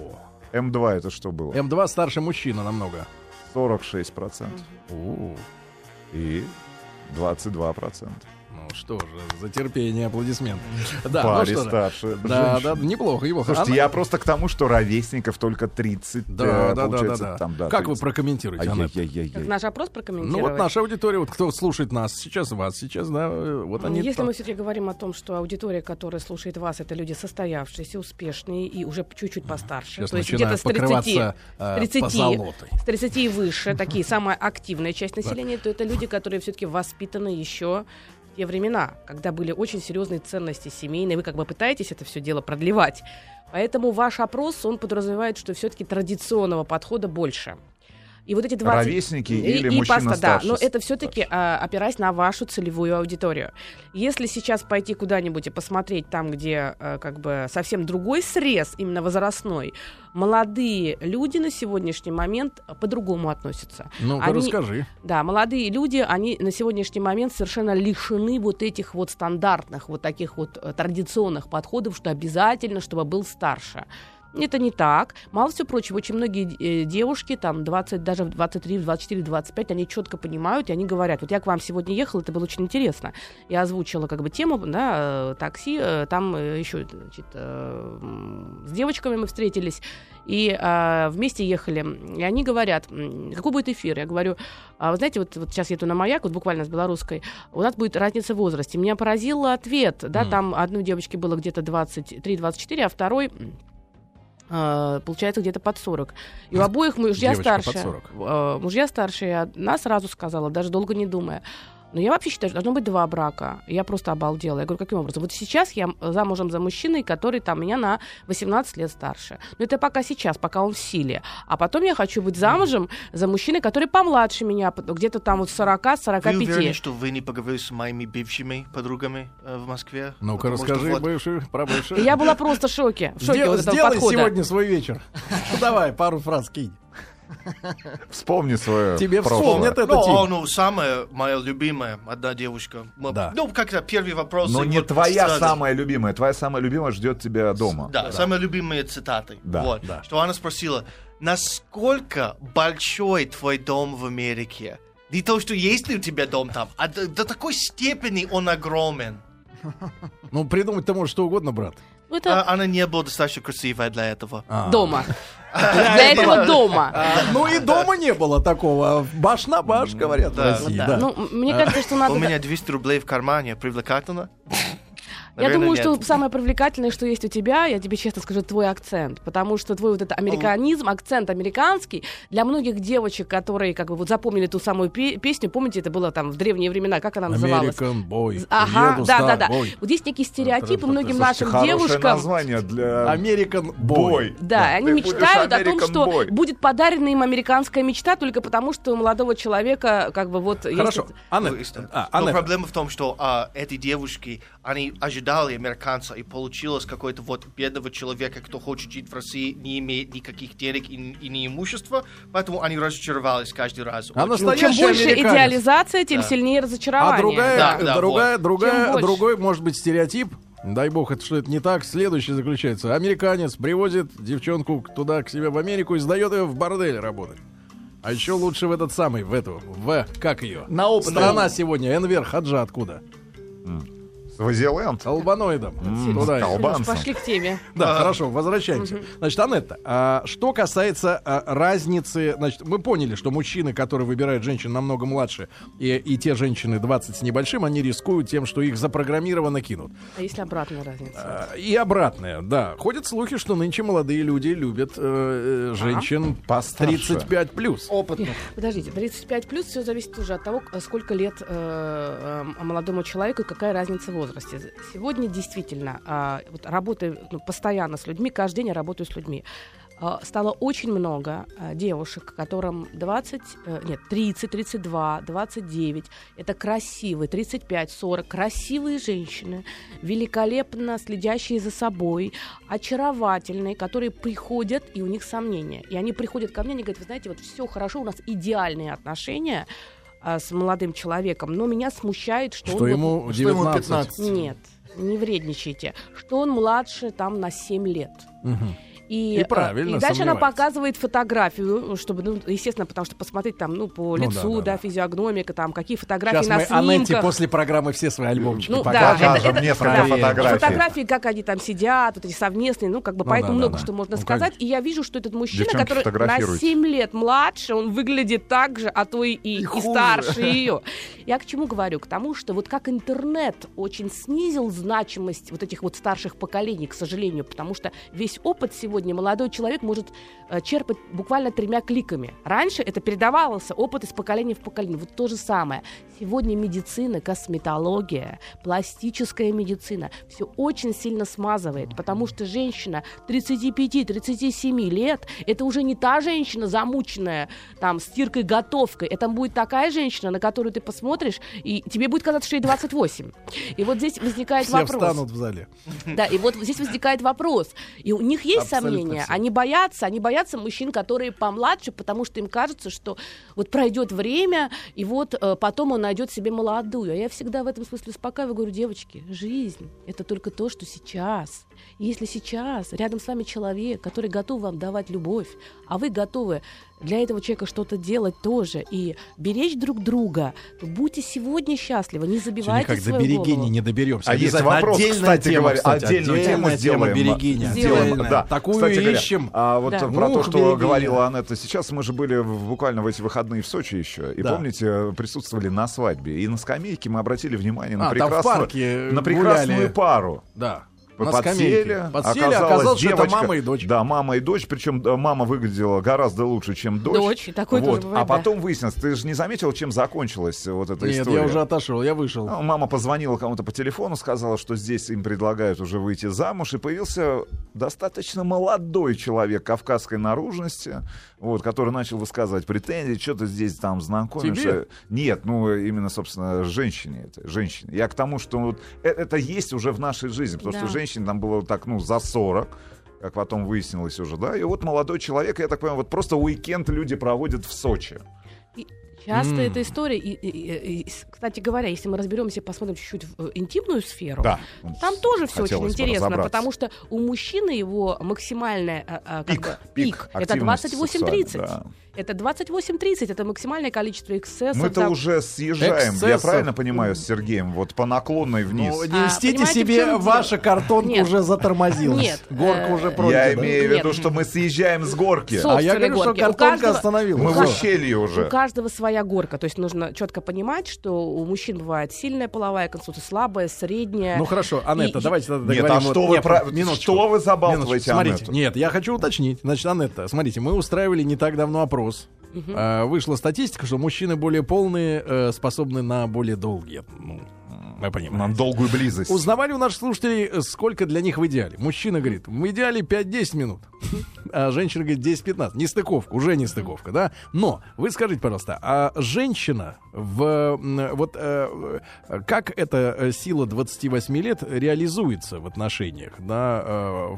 М2 это что было? М2 старше мужчина намного. 46%. О, И 22%. Ну что же, за терпение, аплодисменты. Да, Паре ну старше. Да, женщин. да, неплохо, неплохо. Слушайте, Она- я просто к тому, что ровесников только 30, Да, э, да, да, да, там, да, Как вы 30. прокомментируете, Анетта? Ай-яй-яй-яй. Как наш опрос Ну прокомментировать? вот наша аудитория, вот кто слушает нас, сейчас вас, сейчас, да, э, вот они... Если так. мы все-таки говорим о том, что аудитория, которая слушает вас, это люди состоявшиеся, успешные и уже чуть-чуть постарше. Сейчас то есть где-то с 30, покрываться э, 30, позолотой. с 30 и выше, такие самая активная часть населения, то это люди, которые все-таки воспитаны еще те времена, когда были очень серьезные ценности семейные. Вы как бы пытаетесь это все дело продлевать. Поэтому ваш опрос, он подразумевает, что все-таки традиционного подхода больше. И вот эти 20... Ровесники и, или и мужчина да, старше, но это все-таки опираясь на вашу целевую аудиторию. Если сейчас пойти куда-нибудь и посмотреть там, где э, как бы совсем другой срез, именно возрастной, молодые люди на сегодняшний момент по-другому относятся. Ну-ка, Они- расскажи. Да, молодые люди, они на сегодняшний момент совершенно лишены вот этих вот стандартных, вот таких вот э, традиционных подходов, что обязательно, чтобы был старше. Это не так. Мало всего прочего, очень многие э, девушки, там 20, даже в 23, в 24, 25, они четко понимают, и они говорят, вот я к вам сегодня ехала, это было очень интересно. Я озвучила как бы тему, да, э, такси, э, там еще, значит, с девочками мы встретились, и вместе ехали. И они говорят, какой будет эфир? Я говорю, а вы знаете, вот, вот сейчас еду на маяк, вот буквально с белорусской, у нас будет разница в возрасте. Меня поразил ответ, да, там одной девочке было где-то 23-24, а второй получается где-то под 40. И у обоих мужья Девочка старше. 40. Э, мужья старше, и одна сразу сказала, даже долго не думая. Но я вообще считаю, что должно быть два брака. Я просто обалдела. Я говорю, каким образом? Вот сейчас я замужем за мужчиной, который там меня на 18 лет старше. Но это пока сейчас, пока он в силе. А потом я хочу быть замужем за мужчиной, который помладше меня, где-то там вот Вы уверены, 40-45. что вы не поговорили с моими бывшими подругами э, в Москве? Ну-ка, расскажи вот- бывших, про бывших. Я была просто в шоке. В шоке Сделай- вот этого Сделай подхода. сегодня свой вечер. Ну, Давай, пару фраз кинь. Вспомни свое Тебе прошлое. вспомнят это, ну, Тим. о, ну, самая моя любимая, одна девушка. Мы- Да. Ну, как-то первый вопрос. Но и не вот твоя сразу- самая любимая. Твоя самая любимая ждет тебя дома. Да, самые любимые цитаты. Да, вот. да. Что она спросила, насколько большой твой дом в Америке? Не то, что есть ли у тебя дом там, а до, до такой степени он огромен. Ну, придумать ты можешь что угодно, брат. Ну, это А она не была достаточно красивая для этого. дома. Для этого дома. А, Ну и дома не было такого. Баш на баш, говорят в. России. Ну, мне кажется, что надо... У меня 200 рублей в кармане. Привлекательно? Я Наверное, думаю, нет. что самое привлекательное, что есть у тебя, я тебе честно скажу, твой акцент. Потому что твой вот этот американизм, акцент американский, для многих девочек, которые как бы вот запомнили ту самую пе- песню, помните, это было там в древние времена, как она называлась? American Boy. Ага, Еду да, да, да. тобой. Вот есть некие стереотипы многим Слушайте, нашим девушкам. название для... American Boy. Бой. Да, они мечтают о том, что boy. будет подарена им американская мечта только потому, что у молодого человека как бы вот Хорошо. есть... Анна, Ну, а, Но Анна, проблема в том, что а, эти девушки, они ожидали американца, и получилось какой-то вот бедного человека, кто хочет жить в России, не имеет никаких денег и, и не имущества, поэтому они разочаровались каждый раз. А Очень- Ну, чем больше американец. идеализация, тем Да. сильнее разочарование. А другая, Да, да, другая, вот. другая, другой, может быть, стереотип. Дай бог, это что это не так. Следующий заключается. Американец привозит девчонку туда, к себе в Америку и сдает ее в бордель работать. А еще лучше в этот самый, в эту, в, как ее? На опыт. Страна сегодня, Энвер Хаджа откуда? Свазиленд. Албаноидом. Туда Албанцам. пошли к теме. Да, хорошо, возвращаемся. Значит, Анетта, а, что касается а, разницы, значит, мы поняли, что мужчины, которые выбирают женщин намного младше, и, и те женщины 20 с небольшим, они рискуют тем, что их запрограммированно кинут. А если обратная разница? А, И обратное, да. Ходят слухи, что нынче молодые люди любят э, э, женщин Постарше. 35 плюс. Опытных. Подождите, 35 плюс все зависит уже от того, сколько лет э, э, молодому человеку и какая разница в возрасте. Сегодня действительно, а, вот работая ну, постоянно с людьми, каждый день я работаю с людьми. а, Стало очень много а, девушек, которым 20, э, нет, 30, 32, 29. Это красивые, 35, 40, красивые женщины, великолепно следящие за собой, очаровательные, которые приходят, и у них сомнения. И они приходят ко мне, они говорят, вы знаете, вот все хорошо, у нас идеальные отношения а, с молодым человеком, но меня смущает, что, Что он вот- ему Что ему 19. 15? нет, не вредничайте. Что он младше там на 7 лет. Мгм. И, И правильно, а, и дальше она показывает фотографию, чтобы, ну, естественно, потому что посмотреть там, ну, по Ну лицу, да, да, да, да. физиогномика, там, какие фотографии Сейчас на мы Анетте снимках. после программы все свои альбомчики Ну, покажем. да, Покажем несколько да. фотографий. Фотографии, как они там сидят, вот эти совместные, ну, как бы, Ну поэтому да, да, много да. что можно Ну, сказать. конечно. И я вижу, что этот мужчина, Девчонки, который на фотографируйте. 7 лет младше, он выглядит так же, а то и, и, и хуже. старше ее. Я к чему говорю? К тому, что вот как интернет очень снизил значимость вот этих вот старших поколений, к сожалению, потому что весь опыт сегодня сегодня молодой человек может э, черпать буквально тремя кликами. Раньше это передавался опыт из поколения в поколение. Вот то же самое. Сегодня медицина, косметология, пластическая медицина все очень сильно смазывает, потому что женщина 35-37 лет это уже не та женщина замученная там стиркой, готовкой. Это будет такая женщина, на которую ты посмотришь, и тебе будет казаться, что ей 28. И вот здесь возникает Все вопрос. встанут в зале. Да, и вот здесь возникает вопрос. И у них есть Абсолютно сомнения, все. они боятся, они боятся мужчин, которые помладше, потому что им кажется, что вот пройдет время, и вот э, потом он найдет себе молодую. А я всегда в этом смысле успокаиваю, говорю, девочки, жизнь — это только то, что сейчас. И если сейчас рядом с вами человек, который готов вам давать любовь, а вы готовы для этого человека что-то делать тоже и беречь друг друга, то будьте сегодня счастливы, не забивайте Никак до свою берегини голову. не доберемся. А есть вопрос, Отдельная кстати тема, говоря, кстати, отдельную тему сделаем. берегиня. Сделаем. Да. Такую Кстати говоря, ищем. А вот Да. про то, Ух, что берегиня. говорила Анетта сейчас, мы же были в- буквально в эти выходные в Сочи еще. И Да. помните, присутствовали на свадьбе. И на скамейке мы обратили внимание на А, прекрасную, на прекрасную гуляли. пару. Да. На подсели, скамейке. Подсели, оказалось, что это девочка- мама и дочь. Да, мама и дочь, причем да, мама выглядела гораздо лучше, чем дочь. Дочь, и такое вот. тоже бывает, А да. потом выяснилось, ты же не заметил, чем закончилась вот эта Нет, история? я уже отошел, я вышел. Ну, Мама позвонила кому-то по телефону, сказала, что здесь им предлагают уже выйти замуж, и появился достаточно молодой человек кавказской наружности, вот, который начал высказывать претензии, что-то здесь там знакомишься. Тебе? Нет, ну именно, собственно, женщине это, женщине. Я к тому, что вот э- это есть уже в нашей жизни, потому Да. что женщине там было так, ну, за 40, как потом выяснилось уже, да, и вот молодой человек, я так понимаю, вот просто уикенд люди проводят в Сочи. Часто М. эта история, и, и- и- кстати говоря, если мы разберемся и посмотрим чуть-чуть в э, интимную сферу, Да. там тоже все очень интересно, потому что у мужчины его максимальная а, а, как Пик, бы, пик это активности 28-30. сексуальной, да. Это 28-30, это максимальное количество эксцессов. Мы-то там. уже съезжаем, я Эксцессов. правильно понимаю, с Сергеем, вот по наклонной вниз. Ну, не А, льстите в себе, ваша картонка Нет. уже затормозилась. Нет, Горка э, уже пройдена. я имею в виду, что мы съезжаем с горки. А я говорю, что картонка остановилась. Мы в ущелье уже. У каждого своя горка. То есть нужно четко понимать, что у мужчин бывает сильная половая конституция, слабая, средняя. Ну хорошо, Анетта, давайте тогда Нет, а что вы, про- что вы забалтываете Смотрите, нет, я хочу уточнить. Значит, Анетта, смотрите, мы устраивали не так давно опрос. А, вышла статистика, что мужчины более полные э, способны на более долгие. Ну, мы понимаем. На долгую близость. Узнавали у наших слушателей, э, сколько для них в идеале. Мужчина говорит, в идеале 5-10 минут. А женщина говорит 10-15. Нестыковка, уже нестыковка, да? Но вы скажите, пожалуйста, а женщина в... Вот э, как эта э, сила 28 лет реализуется в отношениях? Да, э,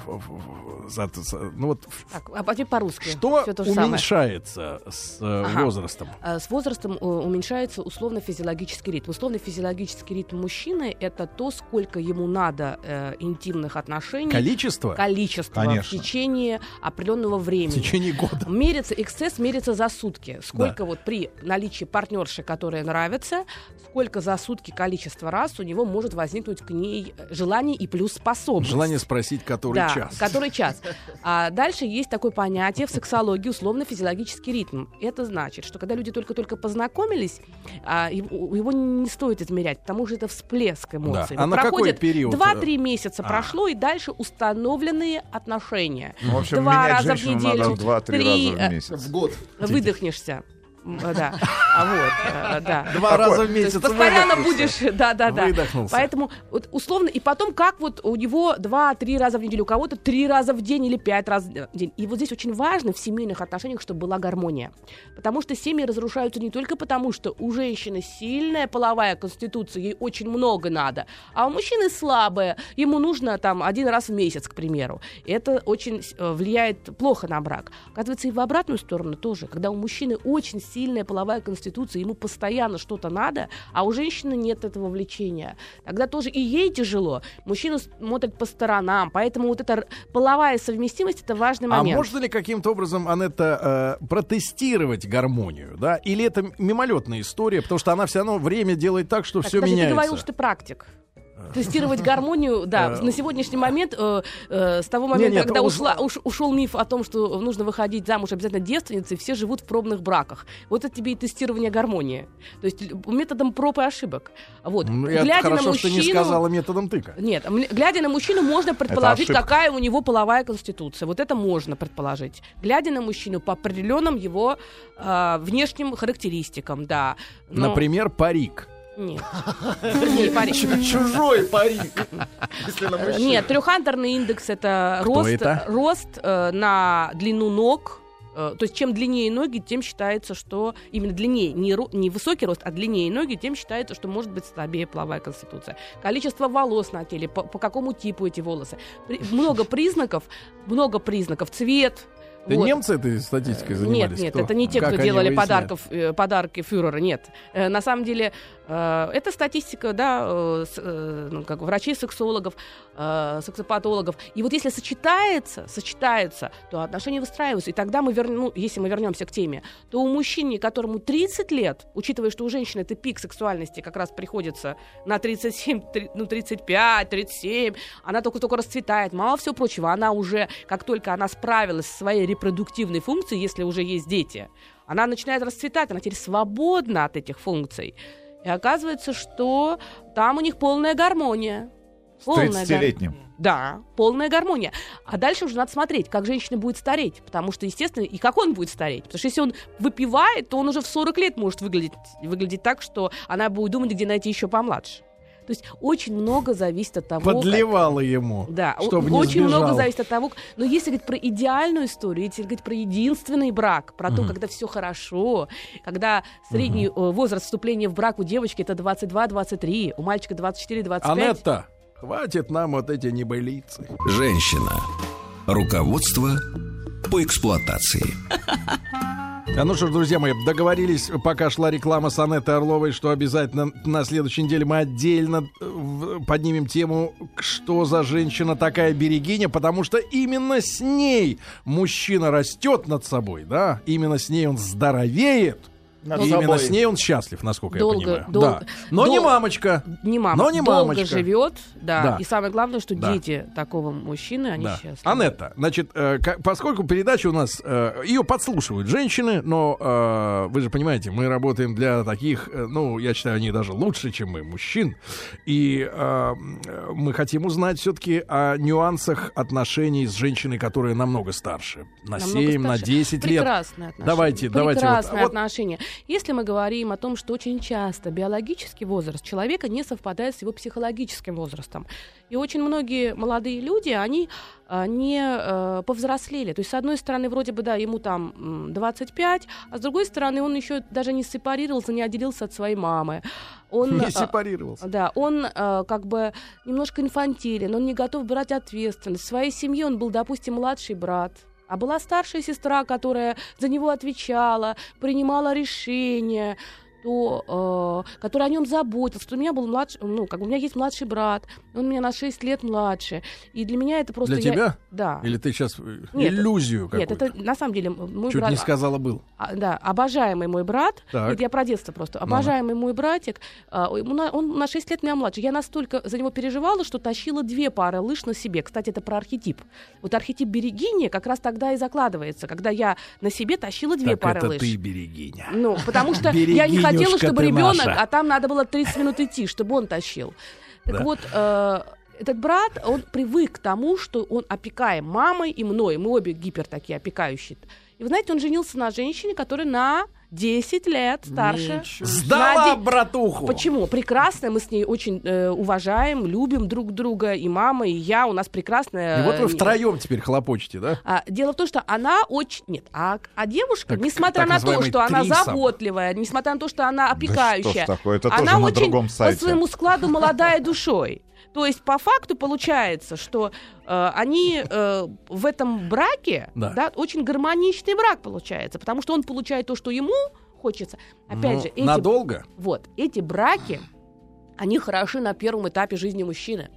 ну вот Так, а по-русски. что же самое. уменьшается с Ага. возрастом? С возрастом уменьшается условно-физиологический ритм. Условно-физиологический ритм мужчины — это то, сколько ему надо э, интимных отношений. Количество? Количество Конечно. в течение определенного В времени. течение года. Мерится, эксцесс мерится за сутки. Сколько вот при наличии партнерши, которая нравится, сколько за сутки количество раз у него может возникнуть к ней э, желание и плюс способность. Желание спросить, который да, час. который час. А дальше есть такое понятие в сексологии условно-физиологический ритм. Это значит, что когда люди только-только познакомились, а, его, не стоит измерять, потому что это всплеск эмоций. Да. А на какой проходит период? 2-3 месяца А. прошло, и дальше установленные отношения. Ну, в общем, Два раза в неделю, надо 2-3 три, раза э, в месяц. В год. Выдохнешься. М, Да. А вот, э, да. Два раза в месяц постоянно будешь, да, да, да. Поэтому вот, условно, и потом как вот у него два-три раза в неделю, у кого-то три раза в день или пять раз в день. И вот здесь очень важно в семейных отношениях, чтобы была гармония. Потому что семьи разрушаются не только потому, что у женщины сильная половая конституция, ей очень много надо, а у мужчины слабая, ему нужно там один раз в месяц, к примеру. И это очень э, влияет плохо на брак. Оказывается, и в обратную сторону тоже. Когда у мужчины очень сильная половая конституция, ему постоянно что-то надо, а у женщины нет этого влечения. Тогда тоже и ей тяжело. Мужчина смотрит по сторонам, поэтому вот эта половая совместимость это важный А момент. можно ли каким-то образом, Анетта, э, протестировать гармонию, да? Или это мимолетная история, потому что она все равно время делает так, что Так, все меняется. ты говорил, что ты практик. Тестировать гармонию, да, Э, на сегодняшний момент, э, э, с того момента, нет, когда ушла, уш- ушел миф о том, что нужно выходить замуж обязательно девственницей, все живут в пробных браках. Вот это тебе и тестирование гармонии. То есть методом проб и ошибок. Вот. Глядя хорошо, на что мужчину, не сказала методом тыка. Нет, глядя на мужчину, можно предположить, какая у него половая конституция. Вот это можно предположить. Глядя на мужчину по определенным его э, внешним характеристикам, да. Но- Например, парик. Нет. Не парик. Чужой парик. Нет, трехантерный индекс это рост, рост э, на длину ног. Э, то есть чем длиннее ноги, тем считается, что именно длиннее, не, ро- не высокий рост, а длиннее ноги, тем считается, что может быть слабее половая конституция. Количество волос на теле, по, по какому типу эти волосы. При- много признаков, много признаков, цвет. Это вот. немцы этой статистикой занимались? Нет, нет, Кто? это не те, Как кто делали подарков, э, подарки фюрера, нет. Э, на самом деле, э, это статистика, да, э, с- э, ну, как врачей-сексологов, э, сексопатологов. И вот если сочетается, сочетается, то отношения выстраиваются. И тогда мы вернем, ну, если мы вернемся к теме, то у мужчины, которому 30 лет, учитывая, что у женщины это пик сексуальности как раз приходится на 37, три- ну, 35, 37, она только-только расцветает, мало всего прочего, она уже, как только она справилась со своей репродуктивной функцией, если уже есть дети, она начинает расцветать, она теперь свободна от этих функций. И оказывается, что там у них полная гармония. Полная гар- 30-летним. Да, полная гармония. А дальше уже надо смотреть, как женщина будет стареть. Потому что, естественно, и как он будет стареть. Потому что если он выпивает, то он уже в 40 лет может выглядеть, выглядеть так, что она будет думать, где найти еще помладше. То есть очень много зависит от того... как- Подливала ему, да, чтобы не очень много сбежал. зависит от того. Но если говорить про идеальную историю, если говорить про единственный брак, про то, Мгм. когда все хорошо, когда средний э, возраст вступления в брак у девочки это 22-23, у мальчика 24-25. Анетта, хватит нам вот эти небылицы. Женщина. Руководство по эксплуатации. А ну что ж, друзья мои, договорились, пока шла реклама с Анеттой Орловой, что обязательно на следующей неделе мы отдельно э, поднимем тему, что за женщина такая берегиня, потому что именно с ней мужчина растет над собой, да, именно с ней он здоровеет, Над и именно собой. с ней он счастлив, насколько Долго, я понимаю. долго. да. Но не Дол- мамочка. Не мама, Но не долго мамочка. живет, да. Да. И самое главное, что Да. дети такого мужчины, они Да. счастливы. Анетта, значит, э, поскольку передача у нас, э, ее подслушивают женщины, но э, вы же понимаете, мы работаем для таких, э, ну, я считаю, они даже лучше, чем мы, мужчин. И э, мы хотим узнать все-таки о нюансах отношений с женщиной, которая намного старше. На Намного 7, на старше. 10 лет. Прекрасные отношения. Давайте, давайте. вот- Прекрасные вот отношения. Если мы говорим о том, что очень часто биологический возраст человека не совпадает с его психологическим возрастом. И очень многие молодые люди, они а, не э, повзрослели. То есть, с одной стороны, вроде бы, да, ему там м, 25, а с другой стороны, он еще даже не сепарировался, не отделился от своей мамы. Он, Не а, сепарировался. да, он э, как бы немножко инфантилен, он не готов брать ответственность. В своей семье он был, допустим, младший брат. А была старшая сестра, которая за него отвечала, принимала решения, то, э, которая о нем заботилась. Что у меня был младший, ну, как у меня есть младший брат, он меня на 6 лет младше. И для меня это просто... Для я- тебя? Да. Или ты сейчас Нет, иллюзию Нет, какую-то? это на самом деле мой Чуть брат... не сказала был. А, да, обожаемый мой брат, Так. это я про детство просто, обожаемый мой братик, а, на- он на 6 лет меня младше. Я настолько за него переживала, что тащила две пары лыж на себе. Кстати, это про архетип. Вот архетип берегини как раз тогда и закладывается, когда я на себе тащила две Так пары это лыж. ты берегиня. Ну, потому что я не хотела, Берегинюшка чтобы ребенок, наша. а там надо было 30 минут идти, чтобы он тащил. Так Да. вот, э, этот брат, он привык к тому, что он опекаем мамой и мной. Мы обе гипер такие опекающие. И вы знаете, он женился на женщине, которая на 10 лет старше. Сдала На де- братуху. Почему? Прекрасная, мы с ней очень э, уважаем, любим друг друга, и мама, и я, у нас прекрасная... И вот вы э, втроем теперь хлопочете, да? а, дело в том, что она очень... Нет, а, а девушка, Так- несмотря так на то, что она трисом. заботливая, несмотря на то, что она Да опекающая, что ж такое, это она тоже на очень по своему складу молодая душой. То есть по факту получается, что э, они э, в этом браке, Да. да. очень гармоничный брак получается, потому что он получает то, что ему хочется. Опять Ну, же, эти, Надолго? вот эти браки, они хороши на первом этапе жизни мужчины.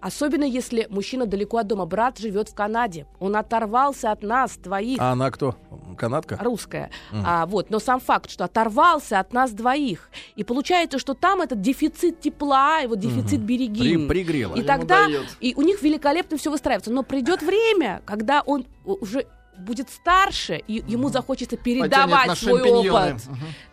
Особенно если мужчина далеко от дома. Брат живет в Канаде. Он оторвался от нас, двоих. А она кто? Канадка? Русская. А, вот. Но сам факт, что оторвался от нас двоих. И получается, что там этот дефицит тепла, и вот дефицит береги. При- пригрело. И Ему тогда дает. и у них великолепно все выстраивается. Но придет время, когда он уже будет старше, и ему захочется передавать свой опыт.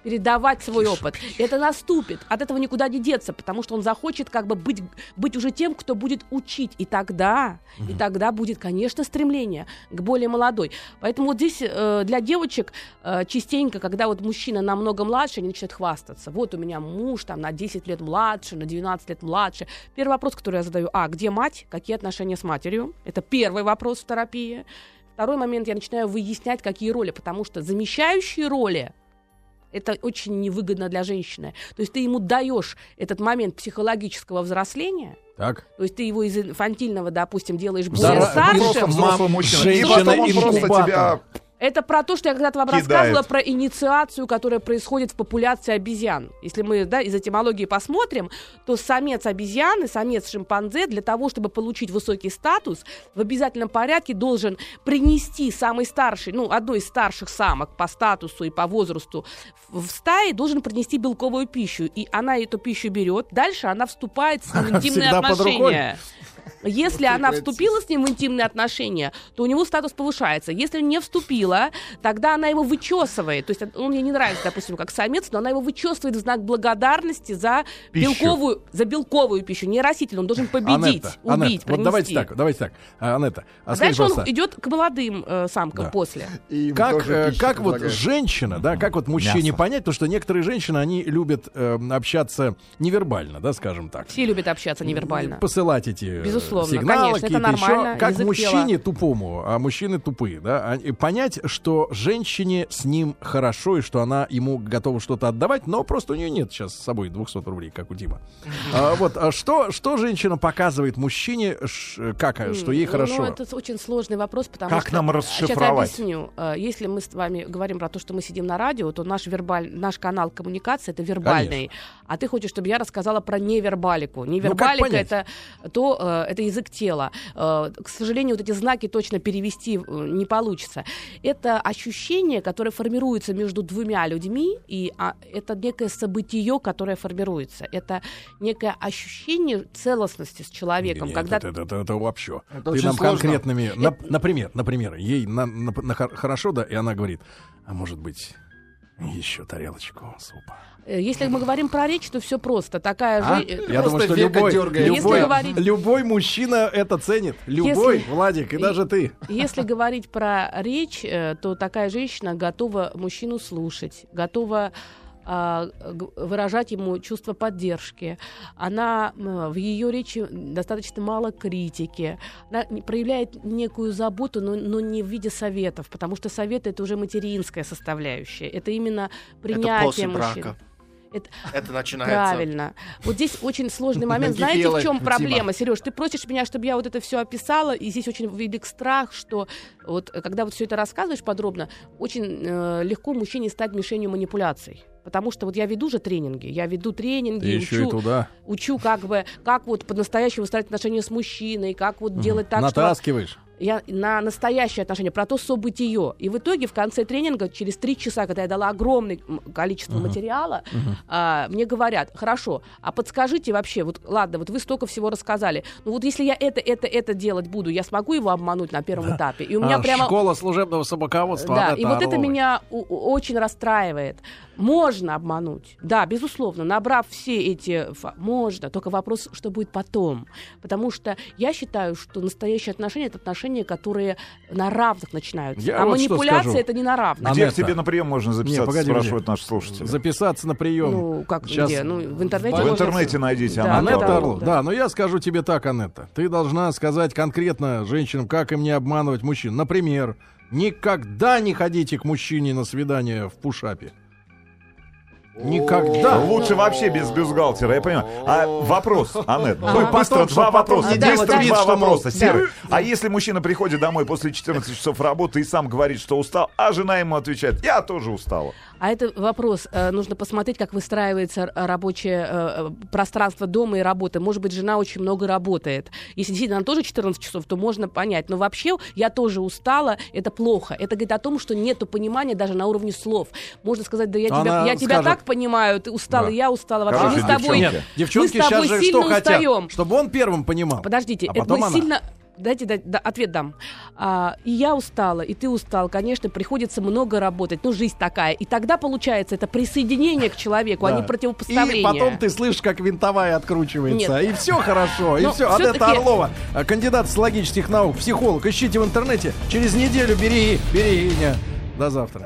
Передавать свой опыт. Это наступит. От этого никуда не деться, потому что он захочет как бы быть, быть уже тем, кто будет учить. И тогда, и тогда будет, конечно, стремление к более молодой. Поэтому вот здесь э, для девочек э, частенько, когда вот мужчина намного младше, они начинают хвастаться. Вот у меня муж там на 10 лет младше, на 12 лет младше. Первый вопрос, который я задаю, а, где мать? Какие отношения с матерью? Это первый вопрос в терапии. Второй момент, я начинаю выяснять, какие роли, потому что замещающие роли это очень невыгодно для женщины. То есть ты ему даешь этот момент психологического взросления, Так. то есть ты его из инфантильного, допустим, делаешь Да, более ра- старшим. Просто взрослый мужчина. И женщина потом он просто тебя Это про то, что я когда-то вам Кидает. рассказывала про инициацию, которая происходит в популяции обезьян. Если мы да, из этимологии посмотрим, то самец обезьяны, самец шимпанзе для того, чтобы получить высокий статус, в обязательном порядке должен принести самый старший, ну, одной из старших самок по статусу и по возрасту в стае, должен принести белковую пищу. И она эту пищу берет. Дальше она вступает с ним в интимные отношения. Если она вступила с ним в интимные отношения, то у него статус повышается. Если не вступила, тогда она его вычесывает. То есть он мне не нравится, допустим, как самец, но она его вычесывает в знак благодарности за Пищу. белковую, за белковую пищу, не растительную. Он должен победить, Анетта, убить, Анетта, вот давайте так, давайте так. А, Анетта, а дальше он идет к молодым э, самкам Да. после. И как, э, как вот женщина, да, как вот мужчине Мясо. понять, потому что некоторые женщины, они любят э, общаться невербально, да, скажем так. Все любят общаться невербально. Посылать эти Безусловно, сигналы конечно, это какие-то еще. нормально, Как мужчине тупому, а мужчины тупые, да, а- и понять, что женщине с ним хорошо и что она ему готова что-то отдавать, но просто у нее нет сейчас с собой 200 рублей, как у Дима. А, вот, а что, что женщина показывает мужчине, ш- как, что ей Ну, хорошо? Ну, это очень сложный вопрос, потому Как что... нам Сейчас я расшифровать? объясню. Э, Если мы с вами говорим про то, что мы сидим на радио, то наш, вербаль... наш канал коммуникации — это вербальный. А ты хочешь, чтобы я рассказала про невербалику. Невербалика Ну, это, то, э, это язык тела. Э, К сожалению, вот эти знаки точно перевести э, не получится. Это ощущение, которое формируется между двумя людьми, и а, это некое событие, которое формируется. Это некое ощущение целостности с человеком. Нет, когда это, это- это- это вообще. Это Ты очень нам сложно. конкретными, на- например, например, ей на- на- на хор- хорошо, да, и она говорит, а может быть еще тарелочку супа. Э, Если мы говорим про речь, то все просто. Такая А? же... э, Я думаю, Просто что века любой, дёргает. Если любой, говорить- любой мужчина это ценит. Любой, Если- Владик, и и- даже ты. Если говорить про речь, э, то такая женщина готова мужчину слушать, готова выражать ему чувство поддержки. Она в ее речи достаточно мало критики. Она не- проявляет некую заботу, но, но не в виде советов, потому что советы это уже материнская составляющая. Это именно принятие Это после мужчин. брака. Это- Это начинается. Правильно. Вот здесь очень сложный момент. Знаете, в чем проблема, Сереж? Ты просишь меня, чтобы я вот это все описала, и здесь очень велик страх, что вот э, когда вот все это рассказываешь подробно, очень э, легко мужчине стать мишенью манипуляций. Потому что вот я веду же тренинги, я веду тренинги, и учу, туда учу как бы, как вот по-настоящему выстраивать отношения с мужчиной, как вот делать так, что натаскиваешь. я на настоящее отношение, про то событие. И в итоге в конце тренинга, через три часа, когда я дала огромное количество материала, а, мне говорят, хорошо, а подскажите вообще, вот ладно, вот вы столько всего рассказали, ну вот если я это, это, это делать буду, я смогу его обмануть на первом этапе? И у меня А, прямо... Школа служебного собаководства. Да, Анетта и вот это Орловой. меня у- у- очень расстраивает. Можно обмануть, да, безусловно, набрав все эти... фа- Можно, только вопрос, что будет потом. Потому что я считаю, что настоящие отношения — это отношения, которые на равных начинаются. Я а вот манипуляция это не на равных. Где к Анетта. тебе на прием можно записаться, погоди, спрашивают наши слушатели. Записаться на прием. Ну, как Сейчас. где? Ну, в интернете В можно- интернете найдите Да, Анетту Анетта да, Орлов. да. Да, но я скажу тебе так, Анетта. Ты должна сказать конкретно женщинам, как им не обманывать мужчин. Например, никогда не ходите к мужчине на свидание в пушапе. Никогда. Лучше вообще без бюстгальтера, я понимаю. А вопрос, Анет, Ага. ну, Потом, быстро чтоб два потом вопроса. не делать Быстро два вопроса. Серый, да. а если мужчина приходит домой после 14 часов работы и сам говорит, что устал, а жена ему отвечает, я тоже устала. А это вопрос. э, Нужно посмотреть, как выстраивается рабочее э, э, пространство дома и работы. Может быть, жена очень много работает. Если действительно она тоже 14 часов, то можно понять. Но вообще я тоже устала. Это плохо. Это говорит о том, что нет понимания даже на уровне слов. Можно сказать, да я тебя, Она я тебя скажет- так понимаю, ты устала, Да. я устала. Вообще Короче, мы с тобой, Нет, девчонки мы с сейчас тобой же сильно что хотят? устаем. Чтобы он первым понимал. Подождите, А это мы она. сильно... Дайте, дайте, да, ответ дам. А, и я устала, и ты устал. Конечно, приходится много работать. Ну, жизнь такая. И тогда, получается, это присоединение к человеку, а Да. не противопоставление. И потом ты слышишь, как винтовая откручивается. Нет. И все хорошо. И Но все. Анетта всё-таки- Орлова, э, кандидат социологических наук, психолог. Ищите в интернете. Через неделю береги, берегиня. До завтра.